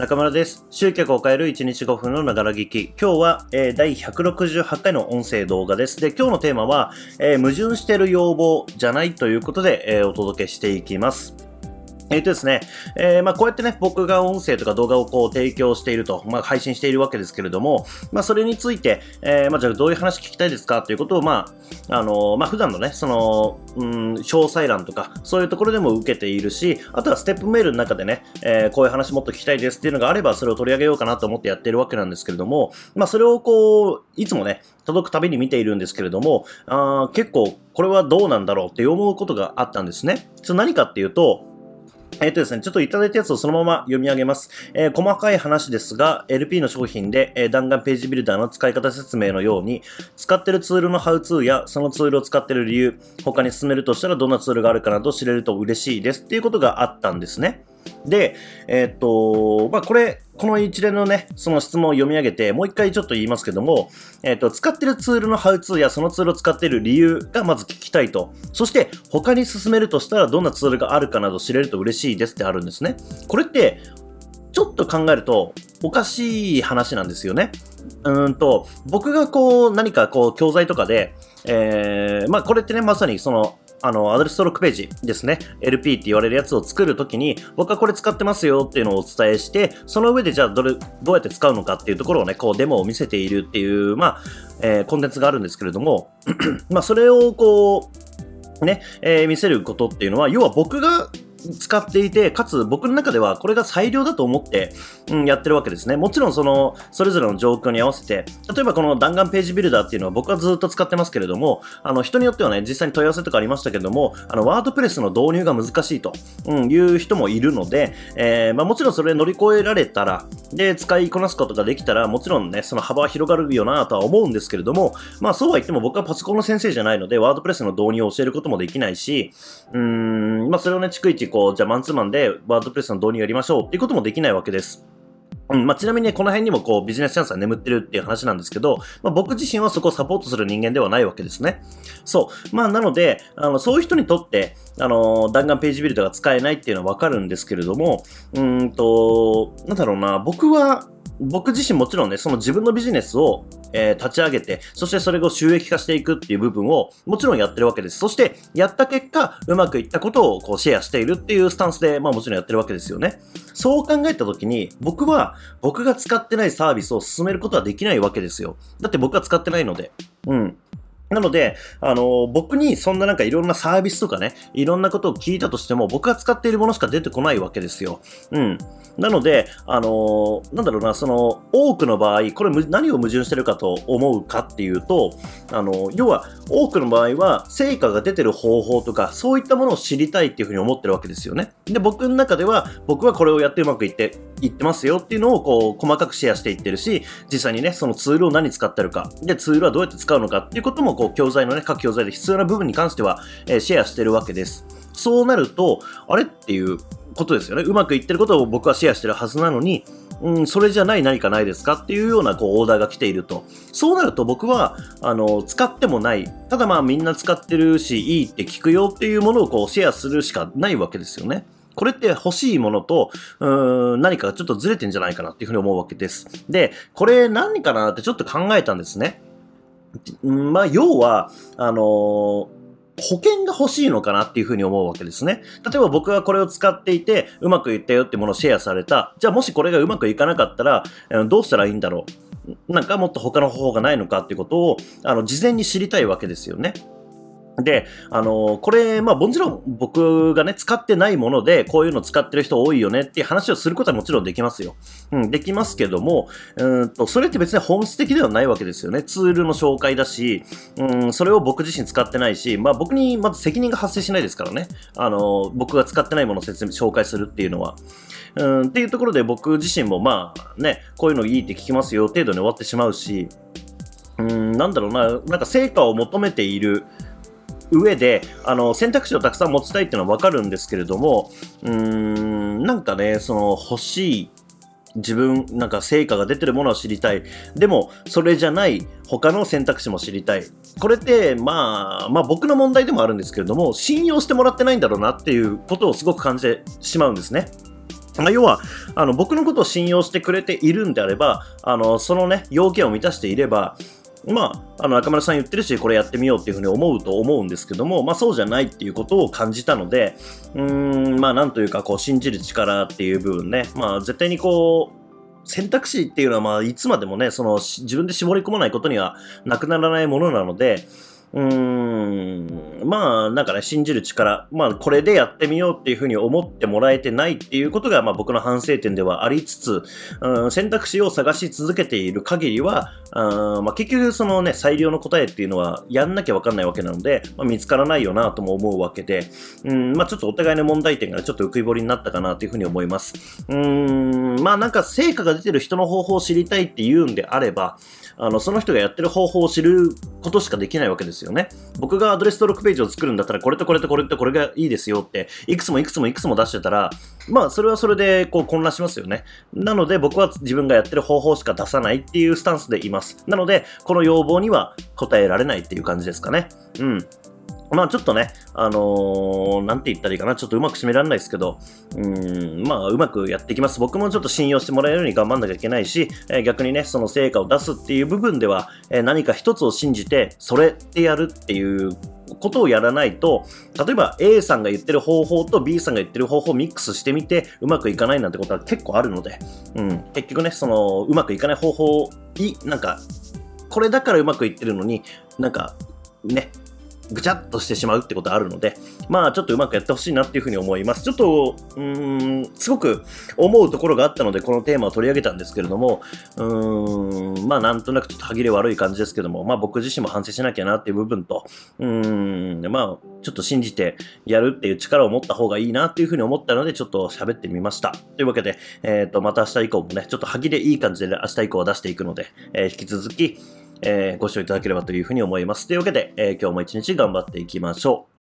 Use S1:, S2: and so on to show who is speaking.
S1: 中村です。集客を変える1日5分のながら聞き。今日は、えー、第168回の音声動画です。で、今日のテーマは、えー、矛盾してる要望じゃないということで、えー、お届けしていきます。えっ、ー、とですね、えー、まあこうやってね、僕が音声とか動画をこう提供していると、まあ配信しているわけですけれども、まあそれについて、えー、まあじゃあどういう話聞きたいですか？ということを、まあ、あの、まあ普段のね、その、うん、詳細欄とか、そういうところでも受けているし、あとはステップメールの中でね、え、こういう話もっと聞きたいですっていうのがあれば、それを取り上げようかなと思ってやってるわけなんですけれども、まあそれをこう、いつもね、届くたびに見ているんですけれども、あ結構これはどうなんだろうって思うことがあったんですね。それ何かっていうと、えっ、ー、とですね、ちょっといただいたやつをそのまま読み上げます。えー、細かい話ですが、LP の商品で、えー、弾丸ページビルダーの使い方説明のように、使ってるツールのハウツーや、そのツールを使ってる理由、他に進めるとしたらどんなツールがあるかなど知れると嬉しいですっていうことがあったんですね。で、えー、っと、まあ、これ、この一連のね、その質問を読み上げて、もう一回ちょっと言いますけども、えー、と、使ってるツールのハウツーやそのツールを使っている理由がまず聞きたいと。そして、他に進めるとしたらどんなツールがあるかなど知れると嬉しいですってあるんですね。これって、ちょっと考えると、おかしい話なんですよね。うんと、僕がこう、何かこう、教材とかで、えー、まあこれってね、まさにその、あの、アドレス登録ページですね。LP って言われるやつを作るときに、僕はこれ使ってますよっていうのをお伝えして、その上でじゃあどれ、どうやって使うのかっていうところをね、こうデモを見せているっていう、まあ、えー、コンテンツがあるんですけれども、まあ、それをこう、ね、えー、見せることっていうのは、要は僕が使っていて、かつ僕の中ではこれが最良だと思って、うん、やってるわけですね。もちろんその、それぞれの状況に合わせて、例えばこの弾丸ページビルダーっていうのは僕はずっと使ってますけれども、あの、人によってはね、実際に問い合わせとかありましたけれども、あの、ワードプレスの導入が難しいと、うん、いう人もいるので、えー、まあもちろんそれ乗り越えられたら、で、使いこなすことができたら、もちろんね、その幅は広がるよなとは思うんですけれども、まあそうは言っても僕はパソコンの先生じゃないので、ワードプレスの導入を教えることもできないし、うん、まあそれをね、逐一こう、じゃあマンツーマンでワードプレスの導入やりましょうっていうこともできないわけです。うんまあ、ちなみにね、この辺にもこうビジネスチャンスが眠ってるっていう話なんですけど、まあ、僕自身はそこをサポートする人間ではないわけですね。そう。まあ、なので、あの、そういう人にとって、あの、弾丸ページビルドが使えないっていうのはわかるんですけれども、うんと、なんだろうな、僕は、僕自身もちろんね、その自分のビジネスを、えー、立ち上げて、そしてそれを収益化していくっていう部分をもちろんやってるわけです。そして、やった結果、うまくいったことをこうシェアしているっていうスタンスで、まあもちろんやってるわけですよね。そう考えたときに、僕は、僕が使ってないサービスを進めることはできないわけですよ。だって僕は使ってないので。うん。なので、あの、僕にそんななんかいろんなサービスとかね、いろんなことを聞いたとしても、僕が使っているものしか出てこないわけですよ。うん。なので、あの、なんだろうな、その、多くの場合、これ何を矛盾してるかと思うかっていうと、あの、要は、多くの場合は、成果が出てる方法とか、そういったものを知りたいっていうふうに思ってるわけですよね。で、僕の中では、僕はこれをやってうまくいって、いってますよっていうのを、こう、細かくシェアしていってるし、実際にね、そのツールを何使ってるか、で、ツールはどうやって使うのかっていうことも、こう、教材のね、各教材で必要な部分に関しては、えー、シェアしてるわけです。そうなると、あれっていうことですよね。うまくいってることを僕はシェアしてるはずなのに、うん、それじゃない何かないですかっていうようなこうオーダーが来ていると。そうなると僕は、あの、使ってもない。ただまあみんな使ってるし、いいって聞くよっていうものをこうシェアするしかないわけですよね。これって欲しいものと、うーん、何かちょっとずれてんじゃないかなっていうふうに思うわけです。で、これ何かなってちょっと考えたんですね。まあ、要は、あのー、保険が欲しいのかなっていうふうに思うわけですね。例えば僕がこれを使っていて、うまくいったよってものをシェアされた。じゃあもしこれがうまくいかなかったら、どうしたらいいんだろう。なんかもっと他の方法がないのかっていうことを、あの、事前に知りたいわけですよね。で、あのー、これ、まあ、もちろん僕がね、使ってないもので、こういうの使ってる人多いよねっていう話をすることはもちろんできますよ。うん、できますけども、うんと、それって別に本質的ではないわけですよね。ツールの紹介だし、うん、それを僕自身使ってないし、まあ、僕にまず責任が発生しないですからね。あのー、僕が使ってないものを説明、紹介するっていうのは。うん、っていうところで僕自身もまあね、こういうのいいって聞きますよ程度に終わってしまうし、うん、なんだろうな、なんか成果を求めている、上で、あの、選択肢をたくさん持ちたいっていうのはわかるんですけれども、うーん、なんかね、その欲しい自分、なんか成果が出てるものを知りたい。でも、それじゃない他の選択肢も知りたい。これって、まあ、まあ僕の問題でもあるんですけれども、信用してもらってないんだろうなっていうことをすごく感じてしまうんですね。要は、あの、僕のことを信用してくれているんであれば、あの、そのね、要件を満たしていれば、まあ、あの、中村さん言ってるし、これやってみようっていうふうに思うと思うんですけども、まあそうじゃないっていうことを感じたので、うーん、まあなんというか、こう、信じる力っていう部分ね、まあ絶対にこう、選択肢っていうのは、まあ、いつまでもね、その、自分で絞り込まないことにはなくならないものなので、うん、まあ、なんかね、信じる力、まあ、これでやってみようっていうふうに思ってもらえてないっていうことが、まあ、僕の反省点ではありつつ、うん、選択肢を探し続けている限りは、うんまあ、結局、そのね、最良の答えっていうのは、やんなきゃわかんないわけなので、まあ、見つからないよなとも思うわけで、うん、まあ、ちょっとお互いの問題点がちょっと浮き彫りになったかなというふうに思います。うん、まあ、なんか、成果が出てる人の方法を知りたいって言うんであれば、あの、その人がやってる方法を知ることしかできないわけですよね。僕がアドレス登録ページを作るんだったら、これとこれとこれとこれがいいですよって、いくつもいくつもいくつも出してたら、まあ、それはそれで、こう、混乱しますよね。なので、僕は自分がやってる方法しか出さないっていうスタンスでいます。なので、この要望には応えられないっていう感じですかね。うん。まあちょっとね、あのー、なんて言ったらいいかな、ちょっとうまく締められないですけど、うん、まあうまくやっていきます。僕もちょっと信用してもらえるように頑張んなきゃいけないし、えー、逆にね、その成果を出すっていう部分では、えー、何か一つを信じて、それってやるっていうことをやらないと、例えば A さんが言ってる方法と B さんが言ってる方法をミックスしてみて、うまくいかないなんてことは結構あるので、うん、結局ね、その、うまくいかない方法に、なんか、これだからうまくいってるのに、なんか、ね、ぐちゃっとしてしまうってことあるので、まあちょっとうまくやってほしいなっていうふうに思います。ちょっと、うーん、すごく思うところがあったので、このテーマを取り上げたんですけれども、うーん、まあなんとなくちょっと歯切れ悪い感じですけども、まあ僕自身も反省しなきゃなっていう部分と、うーん、まあちょっと信じてやるっていう力を持った方がいいなっていうふうに思ったので、ちょっと喋ってみました。というわけで、えっ、ー、と、また明日以降もね、ちょっと歯切れいい感じで、明日以降は出していくので、えー、引き続き、えー、ご視聴いただければというふうに思います。というわけで、えー、今日も一日頑張っていきましょう。